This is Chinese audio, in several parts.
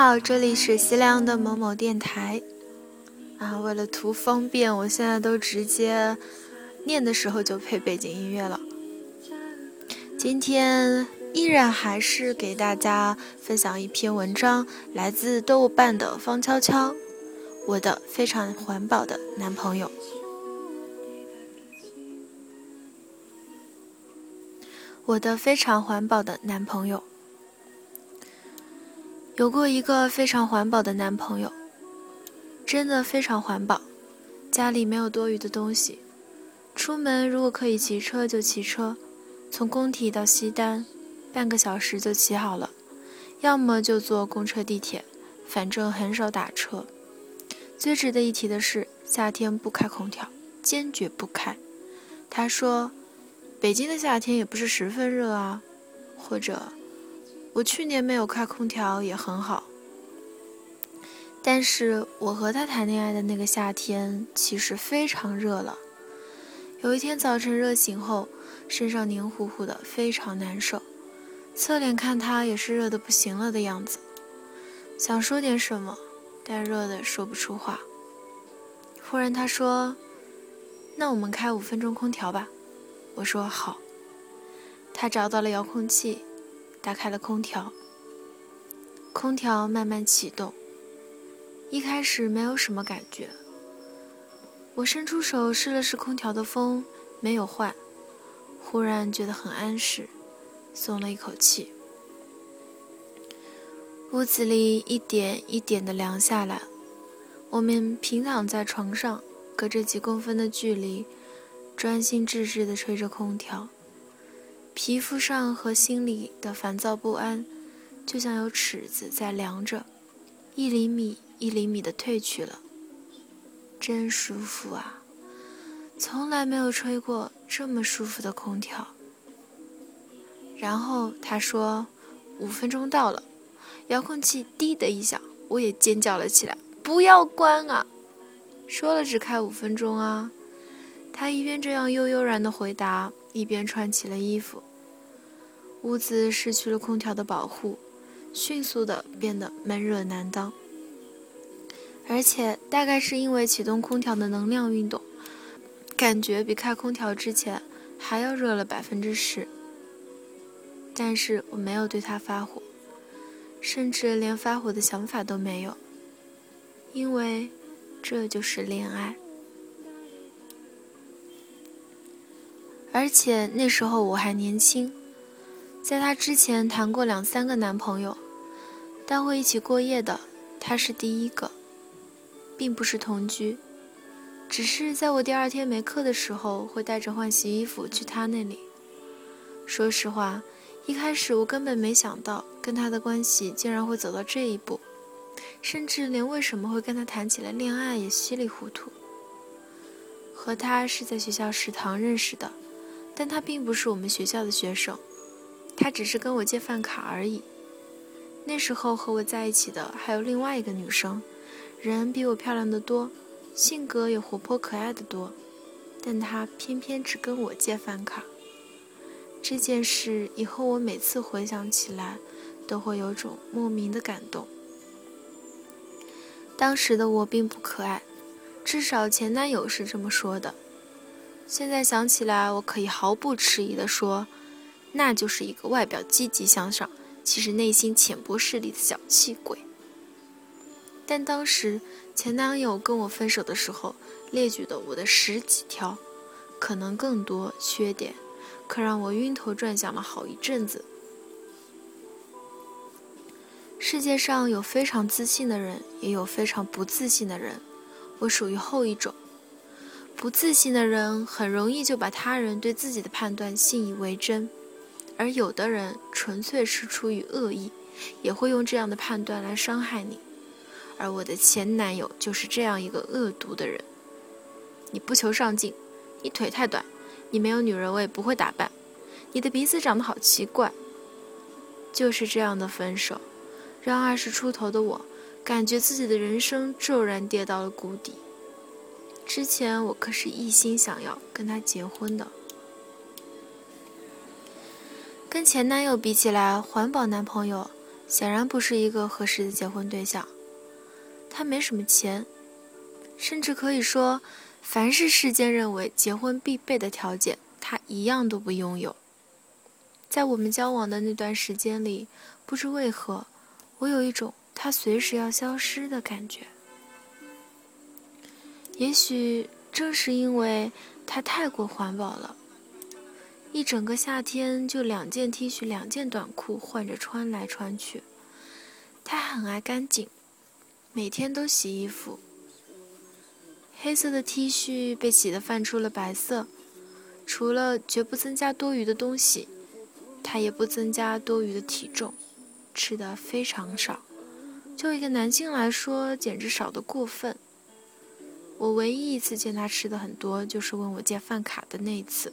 好，这里是西凉的某某电台。啊，为了图方便，我现在都直接念的时候就配背景音乐了。今天依然还是给大家分享一篇文章，来自豆瓣的方悄悄，我的非常环保的男朋友。我的非常环保的男朋友，有过一个非常环保的男朋友，真的非常环保，家里没有多余的东西，出门如果可以骑车就骑车，从工体到西单，半个小时就骑好了，要么就坐公车地铁，反正很少打车。最值得一提的是，夏天不开空调，坚决不开。他说。北京的夏天也不是十分热啊，或者我去年没有开空调也很好。但是我和他谈恋爱的那个夏天其实非常热了。有一天早晨热醒后，身上黏糊糊的，非常难受。侧脸看他也是热的不行了的样子，想说点什么，但热的说不出话。忽然他说：“那我们开五分钟空调吧。”我说好。他找到了遥控器，打开了空调。空调慢慢启动。一开始没有什么感觉。我伸出手试了试空调的风，没有坏。忽然觉得很安适，松了一口气。屋子里一点一点的凉下来。我们平躺在床上，隔着几公分的距离。专心致志地吹着空调，皮肤上和心里的烦躁不安，就像有尺子在量着，一厘米一厘米的褪去了。真舒服啊！从来没有吹过这么舒服的空调。然后他说：“五分钟到了。”遥控器“滴”的一响，我也尖叫了起来：“不要关啊！说了只开五分钟啊！”他一边这样悠悠然的回答，一边穿起了衣服。屋子失去了空调的保护，迅速的变得闷热难当。而且大概是因为启动空调的能量运动，感觉比开空调之前还要热了百分之十。但是我没有对他发火，甚至连发火的想法都没有，因为这就是恋爱。而且那时候我还年轻，在他之前谈过两三个男朋友，但会一起过夜的，他是第一个，并不是同居，只是在我第二天没课的时候，会带着换洗衣服去他那里。说实话，一开始我根本没想到跟他的关系竟然会走到这一步，甚至连为什么会跟他谈起来恋爱也稀里糊涂。和他是在学校食堂认识的。但他并不是我们学校的学生，他只是跟我借饭卡而已。那时候和我在一起的还有另外一个女生，人比我漂亮的多，性格也活泼可爱的多，但她偏偏只跟我借饭卡。这件事以后我每次回想起来，都会有种莫名的感动。当时的我并不可爱，至少前男友是这么说的。现在想起来，我可以毫不迟疑地说，那就是一个外表积极向上，其实内心浅薄势力的小气鬼。但当时前男友跟我分手的时候，列举的我的十几条，可能更多缺点，可让我晕头转向了好一阵子。世界上有非常自信的人，也有非常不自信的人，我属于后一种。不自信的人很容易就把他人对自己的判断信以为真，而有的人纯粹是出于恶意，也会用这样的判断来伤害你。而我的前男友就是这样一个恶毒的人。你不求上进，你腿太短，你没有女人味，不会打扮，你的鼻子长得好奇怪。就是这样的分手，让二十出头的我感觉自己的人生骤然跌到了谷底。之前我可是一心想要跟他结婚的。跟前男友比起来，环保男朋友显然不是一个合适的结婚对象。他没什么钱，甚至可以说，凡是世间认为结婚必备的条件，他一样都不拥有。在我们交往的那段时间里，不知为何，我有一种他随时要消失的感觉。也许正是因为他太过环保了，一整个夏天就两件 T 恤、两件短裤换着穿来穿去。他很爱干净，每天都洗衣服。黑色的 T 恤被洗得泛出了白色，除了绝不增加多余的东西，他也不增加多余的体重，吃的非常少。就一个男性来说，简直少得过分。我唯一一次见他吃的很多，就是问我借饭卡的那一次。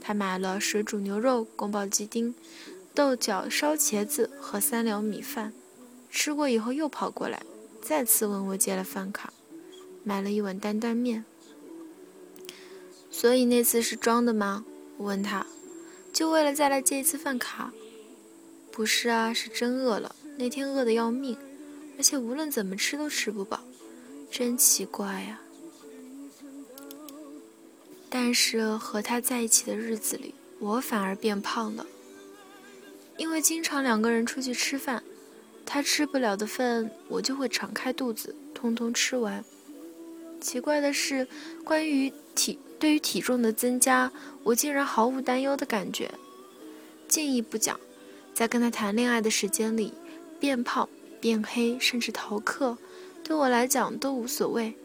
他买了水煮牛肉、宫保鸡丁、豆角烧茄子和三两米饭，吃过以后又跑过来，再次问我借了饭卡，买了一碗担担面。所以那次是装的吗？我问他，就为了再来借一次饭卡？不是啊，是真饿了。那天饿得要命，而且无论怎么吃都吃不饱。真奇怪呀！但是和他在一起的日子里，我反而变胖了。因为经常两个人出去吃饭，他吃不了的饭，我就会敞开肚子，通通吃完。奇怪的是，关于体对于体重的增加，我竟然毫无担忧的感觉。进一步讲，在跟他谈恋爱的时间里，变胖、变黑，甚至逃课。对我来讲都无所谓，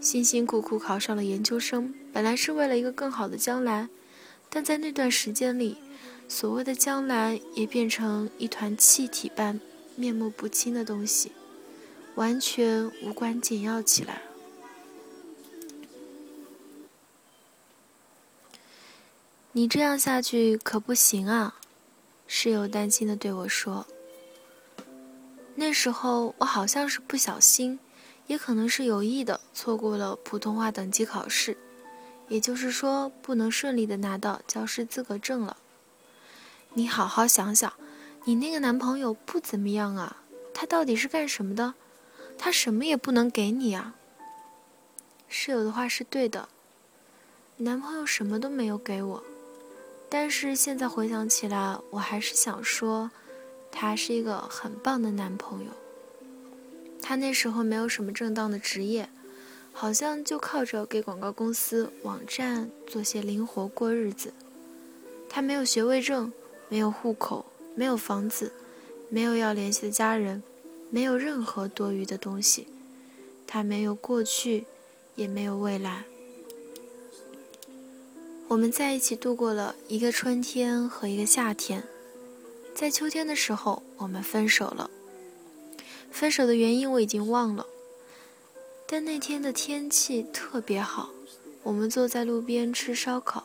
辛辛苦苦考上了研究生，本来是为了一个更好的将来，但在那段时间里，所谓的将来也变成一团气体般面目不清的东西，完全无关紧要起来。你这样下去可不行啊，室友担心的对我说。那时候我好像是不小心，也可能是有意的错过了普通话等级考试，也就是说不能顺利的拿到教师资格证了。你好好想想，你那个男朋友不怎么样啊？他到底是干什么的？他什么也不能给你啊。室友的话是对的，男朋友什么都没有给我，但是现在回想起来，我还是想说。他是一个很棒的男朋友。他那时候没有什么正当的职业，好像就靠着给广告公司网站做些零活过日子。他没有学位证，没有户口，没有房子，没有要联系的家人，没有任何多余的东西。他没有过去，也没有未来。我们在一起度过了一个春天和一个夏天。在秋天的时候，我们分手了。分手的原因我已经忘了，但那天的天气特别好，我们坐在路边吃烧烤。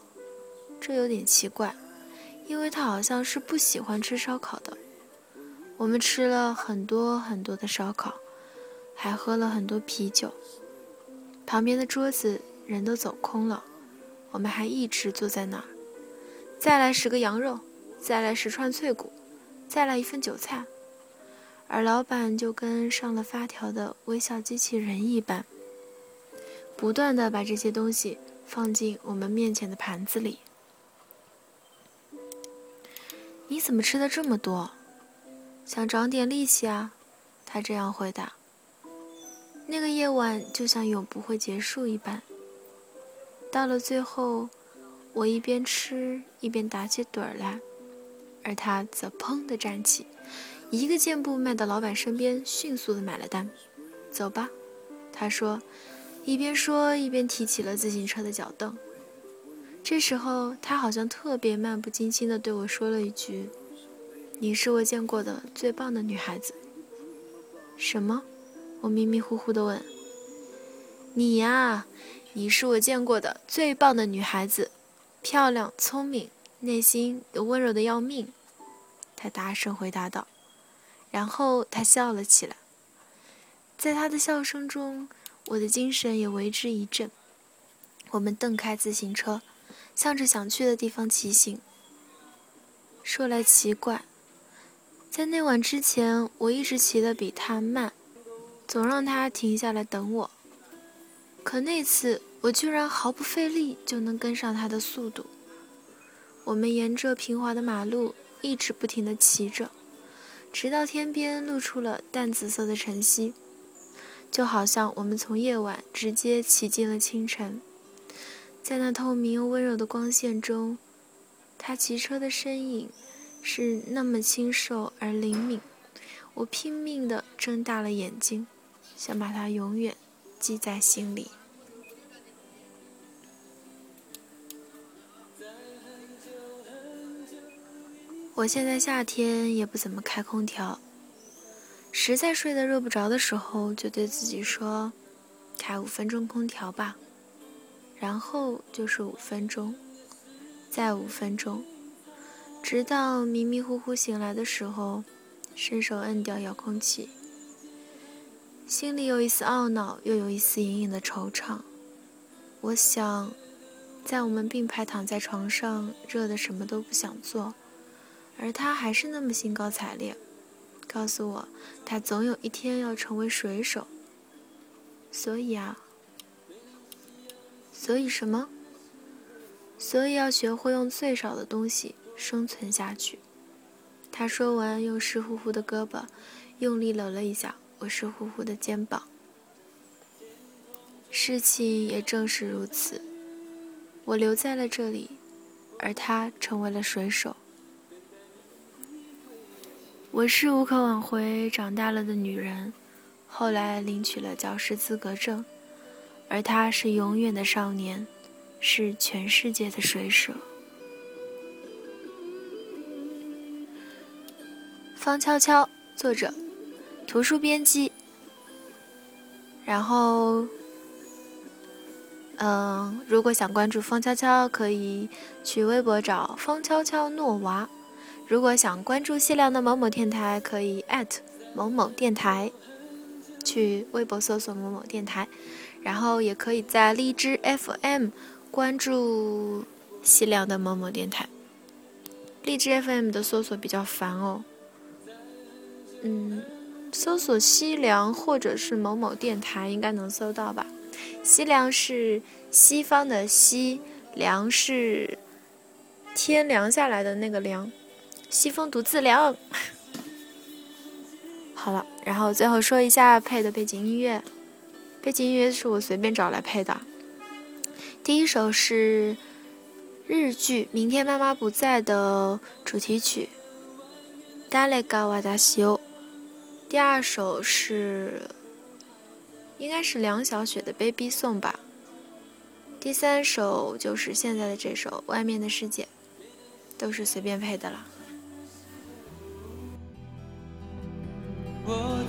这有点奇怪，因为他好像是不喜欢吃烧烤的。我们吃了很多很多的烧烤，还喝了很多啤酒。旁边的桌子人都走空了，我们还一直坐在那儿。再来十个羊肉，再来十串脆骨。再来一份韭菜，而老板就跟上了发条的微笑机器人一般，不断的把这些东西放进我们面前的盘子里。你怎么吃的这么多？想长点力气啊？他这样回答。那个夜晚就像永不会结束一般。到了最后，我一边吃一边打起盹儿来。而他则砰地站起，一个箭步迈到老板身边，迅速的买了单。走吧，他说，一边说一边提起了自行车的脚蹬。这时候，他好像特别漫不经心的对我说了一句：“你是我见过的最棒的女孩子。”什么？我迷迷糊糊的问。你呀，你是我见过的最棒的女孩子，漂亮，聪明。内心又温柔的要命，他大声回答道，然后他笑了起来。在他的笑声中，我的精神也为之一振。我们蹬开自行车，向着想去的地方骑行。说来奇怪，在那晚之前，我一直骑得比他慢，总让他停下来等我。可那次，我居然毫不费力就能跟上他的速度。我们沿着平滑的马路一直不停地骑着，直到天边露出了淡紫色的晨曦，就好像我们从夜晚直接骑进了清晨。在那透明又温柔的光线中，他骑车的身影。是那么清瘦而灵敏，我拼命地睁大了眼睛，想把它永远记在心里。我现在夏天也不怎么开空调，实在睡得热不着的时候，就对自己说：“开五分钟空调吧。”然后就是五分钟，再五分钟。直到迷迷糊糊醒来的时候，伸手摁掉遥控器，心里有一丝懊恼，又有一丝隐隐的惆怅。我想，在我们并排躺在床上，热的什么都不想做，而他还是那么兴高采烈，告诉我他总有一天要成为水手。所以啊，所以什么？所以要学会用最少的东西。生存下去。他说完，用湿乎乎的胳膊用力搂了一下我湿乎乎的肩膀。事情也正是如此，我留在了这里，而他成为了水手。我是无可挽回长大了的女人，后来领取了教师资格证，而他是永远的少年，是全世界的水手。方悄悄，作者，图书编辑。然后，嗯，如果想关注方悄悄，可以去微博找方悄悄诺娃；如果想关注西凉的某某电台，可以艾特某某电台，去微博搜索某某电台。然后也可以在荔枝 FM 关注西凉的某某电台。荔枝 FM 的搜索比较烦哦。嗯，搜索西凉或者是某某电台，应该能搜到吧？西凉是西方的西，凉是天凉下来的那个凉，西风独自凉。好了，然后最后说一下配的背景音乐，背景音乐是我随便找来配的。第一首是日剧《明天妈妈不在》的主题曲，达雷嘎瓦达西欧。第二首是，应该是梁小雪的《Baby Song》吧。第三首就是现在的这首《外面的世界》，都是随便配的啦。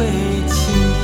归期。